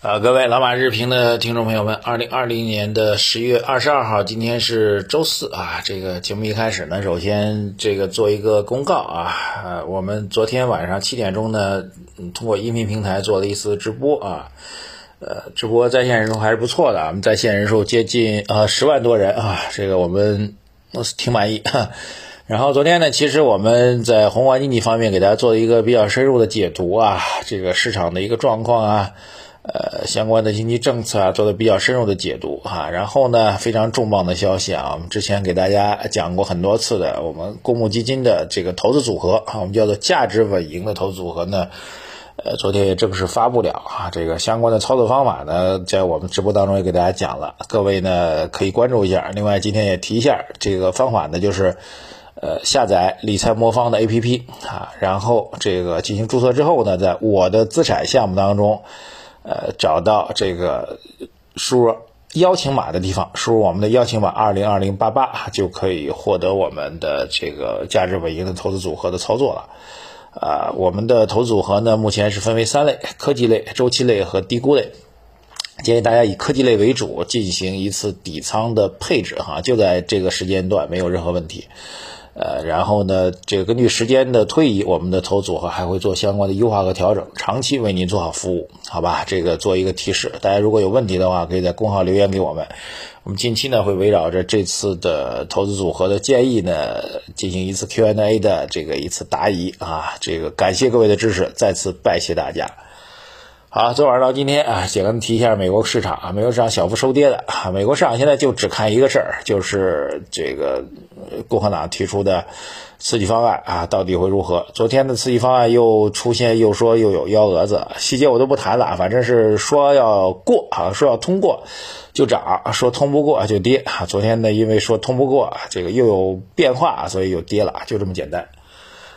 呃，各位老马日评的听众朋友们，二零二零年的十月二十二号，今天是周四啊。这个节目一开始呢，首先这个做一个公告啊，呃，我们昨天晚上七点钟呢，通过音频平台做了一次直播啊，呃，直播在线人数还是不错的，我们在线人数接近呃十万多人啊，这个我们挺满意。然后昨天呢，其实我们在宏观经济方面给大家做了一个比较深入的解读啊，这个市场的一个状况啊。呃，相关的经济政策啊，做的比较深入的解读哈。然后呢，非常重磅的消息啊，我们之前给大家讲过很多次的，我们公募基金的这个投资组合啊，我们叫做价值稳赢的投资组合呢，呃，昨天也正式发布了啊。这个相关的操作方法呢，在我们直播当中也给大家讲了，各位呢可以关注一下。另外，今天也提一下这个方法呢，就是呃，下载理财魔方的 APP 啊，然后这个进行注册之后呢，在我的资产项目当中。呃，找到这个输入邀请码的地方，输入我们的邀请码二零二零八八，就可以获得我们的这个价值稳赢的投资组合的操作了。啊，我们的投资组合呢，目前是分为三类：科技类、周期类和低估类。建议大家以科技类为主，进行一次底仓的配置哈，就在这个时间段，没有任何问题。呃，然后呢，这个根据时间的推移，我们的投组合还会做相关的优化和调整，长期为您做好服务，好吧？这个做一个提示，大家如果有问题的话，可以在公号留言给我们。我们近期呢会围绕着这次的投资组合的建议呢，进行一次 Q&A 的这个一次答疑啊。这个感谢各位的支持，再次拜谢大家。好，昨晚到今天啊，简单提一下美国市场啊，美国市场小幅收跌的啊。美国市场现在就只看一个事儿，就是这个共和党提出的刺激方案啊，到底会如何？昨天的刺激方案又出现，又说又有幺蛾子，细节我都不谈了，反正是说要过啊，说要通过就涨，说通不过就跌啊。昨天呢，因为说通不过，这个又有变化，所以又跌了，就这么简单。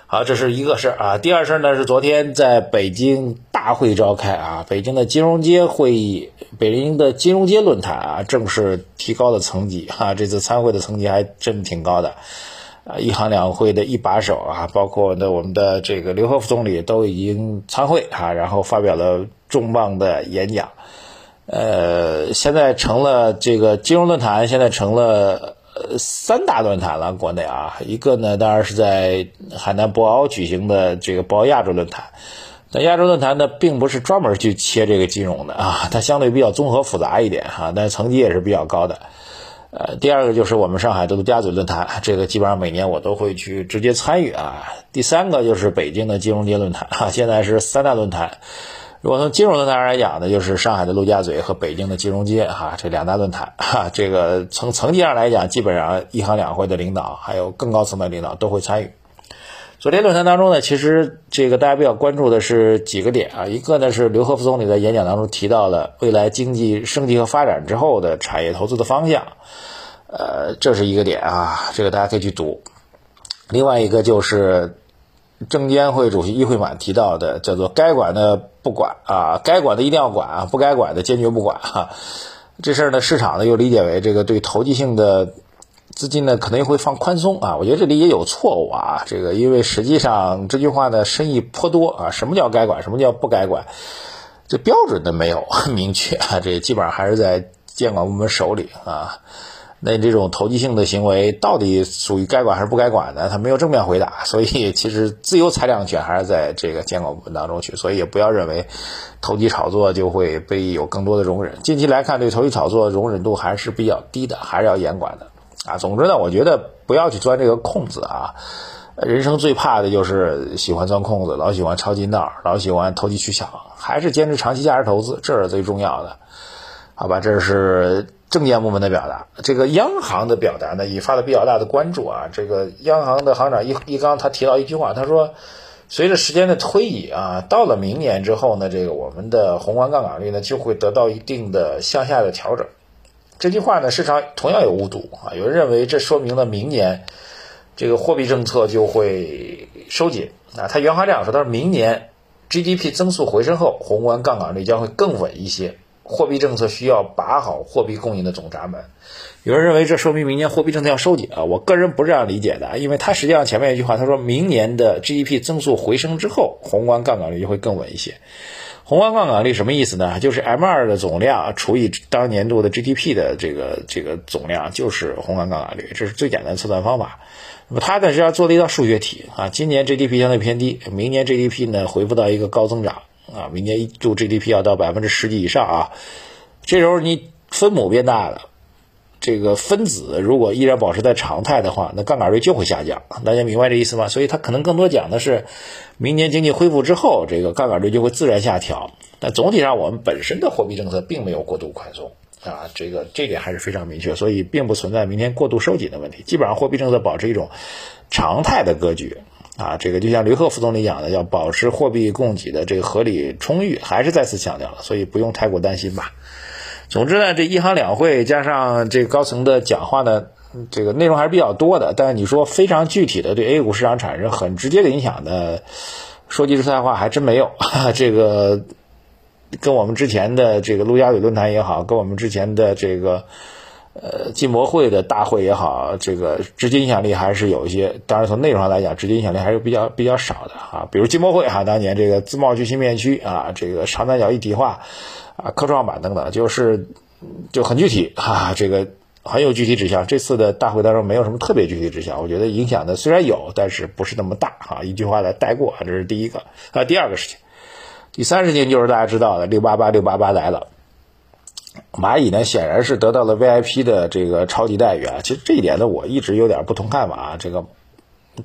好，这是一个事儿啊。第二事儿呢是昨天在北京大会召开啊，北京的金融街会议，北京的金融街论坛啊，正式提高了层级哈。这次参会的层级还真挺高的啊，一行两会的一把手啊，包括的我们的这个刘鹤副总理都已经参会啊，然后发表了重磅的演讲。呃，现在成了这个金融论坛，现在成了。三大论坛了，国内啊，一个呢，当然是在海南博鳌举行的这个博鳌亚洲论坛。那亚洲论坛呢，并不是专门去切这个金融的啊，它相对比较综合复杂一点哈，但是层级也是比较高的。呃，第二个就是我们上海的陆家嘴论坛，这个基本上每年我都会去直接参与啊。第三个就是北京的金融街论坛哈，现在是三大论坛。如果从金融论坛来讲呢，就是上海的陆家嘴和北京的金融街哈，这两大论坛哈，这个从层级上来讲，基本上一行两会的领导还有更高层的领导都会参与。昨天论坛当中呢，其实这个大家比较关注的是几个点啊，一个呢是刘鹤副总理在演讲当中提到了未来经济升级和发展之后的产业投资的方向，呃，这是一个点啊，这个大家可以去读。另外一个就是。证监会主席易会满提到的叫做该管的不管啊，该管的一定要管啊，不该管的坚决不管哈。这事儿呢，市场呢又理解为这个对投机性的资金呢可能也会放宽松啊。我觉得这里也有错误啊，这个因为实际上这句话呢深意颇多啊。什么叫该管？什么叫不该管？这标准的没有 明确啊，这基本上还是在监管部门手里啊。那这种投机性的行为到底属于该管还是不该管的？他没有正面回答，所以其实自由裁量权还是在这个监管部门当中去，所以也不要认为投机炒作就会被有更多的容忍。近期来看，对投机炒作容忍度还是比较低的，还是要严管的啊。总之呢，我觉得不要去钻这个空子啊。人生最怕的就是喜欢钻空子，老喜欢抄近道，老喜欢投机取巧，还是坚持长期价值投资，这是最重要的，好吧？这是。证监部门的表达，这个央行的表达呢，引发了比较大的关注啊。这个央行的行长易易纲他提到一句话，他说，随着时间的推移啊，到了明年之后呢，这个我们的宏观杠杆率呢就会得到一定的向下的调整。这句话呢，市场同样有误读啊，有人认为这说明了明年这个货币政策就会收紧啊。他原话这样说，他说明年 GDP 增速回升后，宏观杠杆率将会更稳一些。货币政策需要把好货币供应的总闸门。有人认为这说明明年货币政策要收紧啊，我个人不是这样理解的，因为他实际上前面一句话，他说明年的 GDP 增速回升之后，宏观杠杆率就会更稳一些。宏观杠杆率什么意思呢？就是 M2 的总量除以当年度的 GDP 的这个这个总量，就是宏观杠杆率，这是最简单的测算方法。那么它呢是要做的一道数学题啊，今年 GDP 相对偏低，明年 GDP 呢回复到一个高增长啊，明年一度 GDP 要到百分之十几以上啊，这时候你分母变大了。这个分子如果依然保持在常态的话，那杠杆率就会下降。大家明白这意思吗？所以它可能更多讲的是，明年经济恢复之后，这个杠杆率就会自然下调。但总体上，我们本身的货币政策并没有过度宽松啊，这个这点还是非常明确，所以并不存在明天过度收紧的问题。基本上货币政策保持一种常态的格局啊，这个就像吕鹤副总理讲的，要保持货币供给的这个合理充裕，还是再次强调了，所以不用太过担心吧。总之呢，这一行两会加上这个高层的讲话呢，这个内容还是比较多的。但是你说非常具体的对 A 股市场产生很直接的影响的，说句实在话，还真没有。这个跟我们之前的这个陆家嘴论坛也好，跟我们之前的这个呃进博会的大会也好，这个直接影响力还是有一些。当然从内容上来讲，直接影响力还是比较比较少的啊。比如进博会哈，当年这个自贸区新片区啊，这个长三角一体化。啊，科创板等等，就是就很具体哈，这个很有具体指向。这次的大会当中没有什么特别具体指向，我觉得影响的虽然有，但是不是那么大哈。一句话来带过，这是第一个。啊，第二个事情，第三事情就是大家知道的六八八六八八来了。蚂蚁呢，显然是得到了 VIP 的这个超级待遇啊。其实这一点呢，我一直有点不同看法啊。这个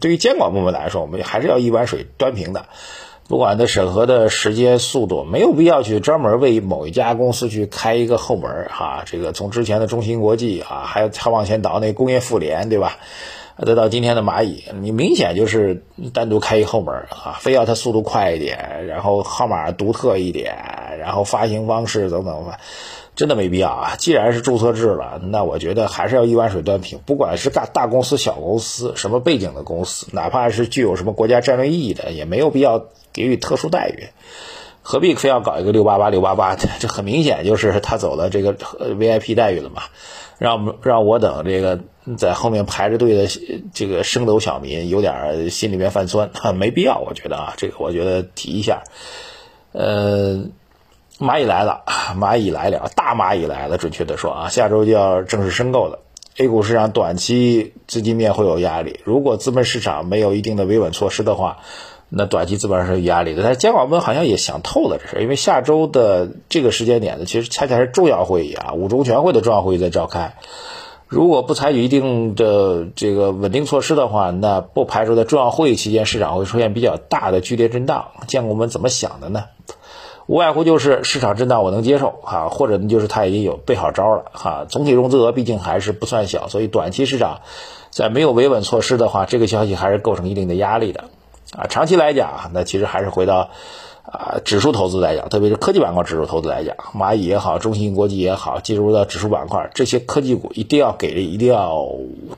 对于监管部门来说，我们还是要一碗水端平的。不管它审核的时间、速度，没有必要去专门为某一家公司去开一个后门哈。这个从之前的中芯国际啊，还还往前倒那工业妇联，对吧？再到今天的蚂蚁，你明显就是单独开一后门啊，非要它速度快一点，然后号码独特一点，然后发行方式等等吧。真的没必要啊！既然是注册制了，那我觉得还是要一碗水端平。不管是大大公司、小公司，什么背景的公司，哪怕是具有什么国家战略意义的，也没有必要给予特殊待遇。何必非要搞一个六八八六八八？这很明显就是他走了这个 VIP 待遇了嘛？让让我等这个在后面排着队的这个升斗小民有点心里面犯酸，没必要。我觉得啊，这个我觉得提一下，呃。蚂蚁来了，蚂蚁来了，大蚂蚁来了。准确的说啊，下周就要正式申购了。A 股市场短期资金面会有压力，如果资本市场没有一定的维稳措施的话，那短期资本上是有压力的。但是监管部门好像也想透了这事，因为下周的这个时间点呢，其实恰恰是重要会议啊，五中全会的重要会议在召开。如果不采取一定的这个稳定措施的话，那不排除在重要会议期间市场会出现比较大的剧烈震荡。监管部门怎么想的呢？无外乎就是市场震荡我能接受哈，或者呢就是他已经有备好招了哈。总体融资额毕竟还是不算小，所以短期市场在没有维稳措施的话，这个消息还是构成一定的压力的啊。长期来讲，那其实还是回到啊指数投资来讲，特别是科技板块指数投资来讲，蚂蚁也好，中芯国际也好，进入到指数板块，这些科技股一定要给力，一定要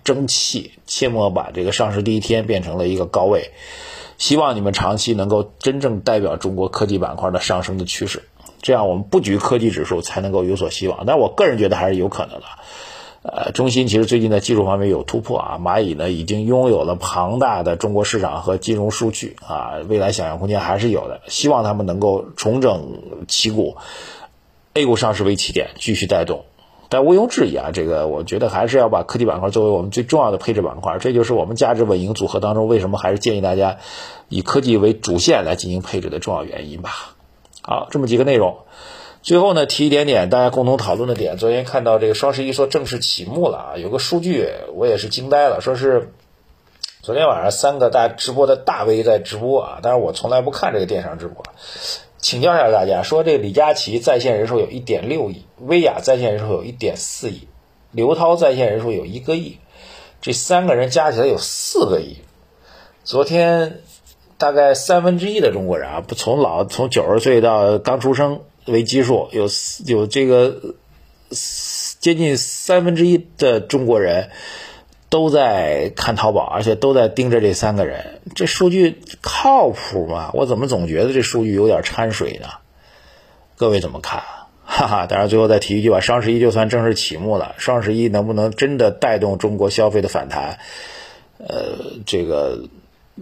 争气，切莫把这个上市第一天变成了一个高位。希望你们长期能够真正代表中国科技板块的上升的趋势，这样我们布局科技指数才能够有所希望。但我个人觉得还是有可能的。呃，中芯其实最近在技术方面有突破啊，蚂蚁呢已经拥有了庞大的中国市场和金融数据啊，未来想象空间还是有的。希望他们能够重整旗鼓，A 股上市为起点，继续带动。但毋庸置疑啊，这个我觉得还是要把科技板块作为我们最重要的配置板块，这就是我们价值稳赢组合当中为什么还是建议大家以科技为主线来进行配置的重要原因吧。好，这么几个内容，最后呢提一点点大家共同讨论的点。昨天看到这个双十一说正式启幕了啊，有个数据我也是惊呆了，说是昨天晚上三个大直播的大 V 在直播啊，但是我从来不看这个电商直播。请教一下大家，说这个李佳琦在线人数有1.6亿，薇娅在线人数有1.4亿，刘涛在线人数有一个亿，这三个人加起来有四个亿。昨天大概三分之一的中国人啊，不从老从九十岁到刚出生为基数，有有这个接近三分之一的中国人。都在看淘宝，而且都在盯着这三个人，这数据靠谱吗？我怎么总觉得这数据有点掺水呢？各位怎么看？哈哈，当然最后再提一句吧，双十一就算正式启幕了，双十一能不能真的带动中国消费的反弹？呃，这个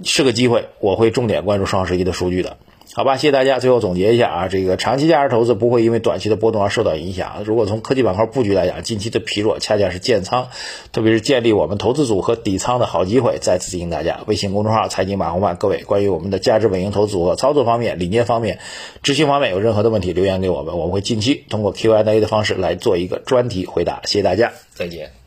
是个机会，我会重点关注双十一的数据的。好吧，谢谢大家。最后总结一下啊，这个长期价值投资不会因为短期的波动而受到影响。如果从科技板块布局来讲，近期的疲弱恰恰是建仓，特别是建立我们投资组合底仓的好机会。再次提醒大家，微信公众号财经马红漫，各位关于我们的价值稳赢投资组合操作方面、理念方面、执行方面有任何的问题，留言给我们，我们会近期通过 Q&A 的方式来做一个专题回答。谢谢大家，再见。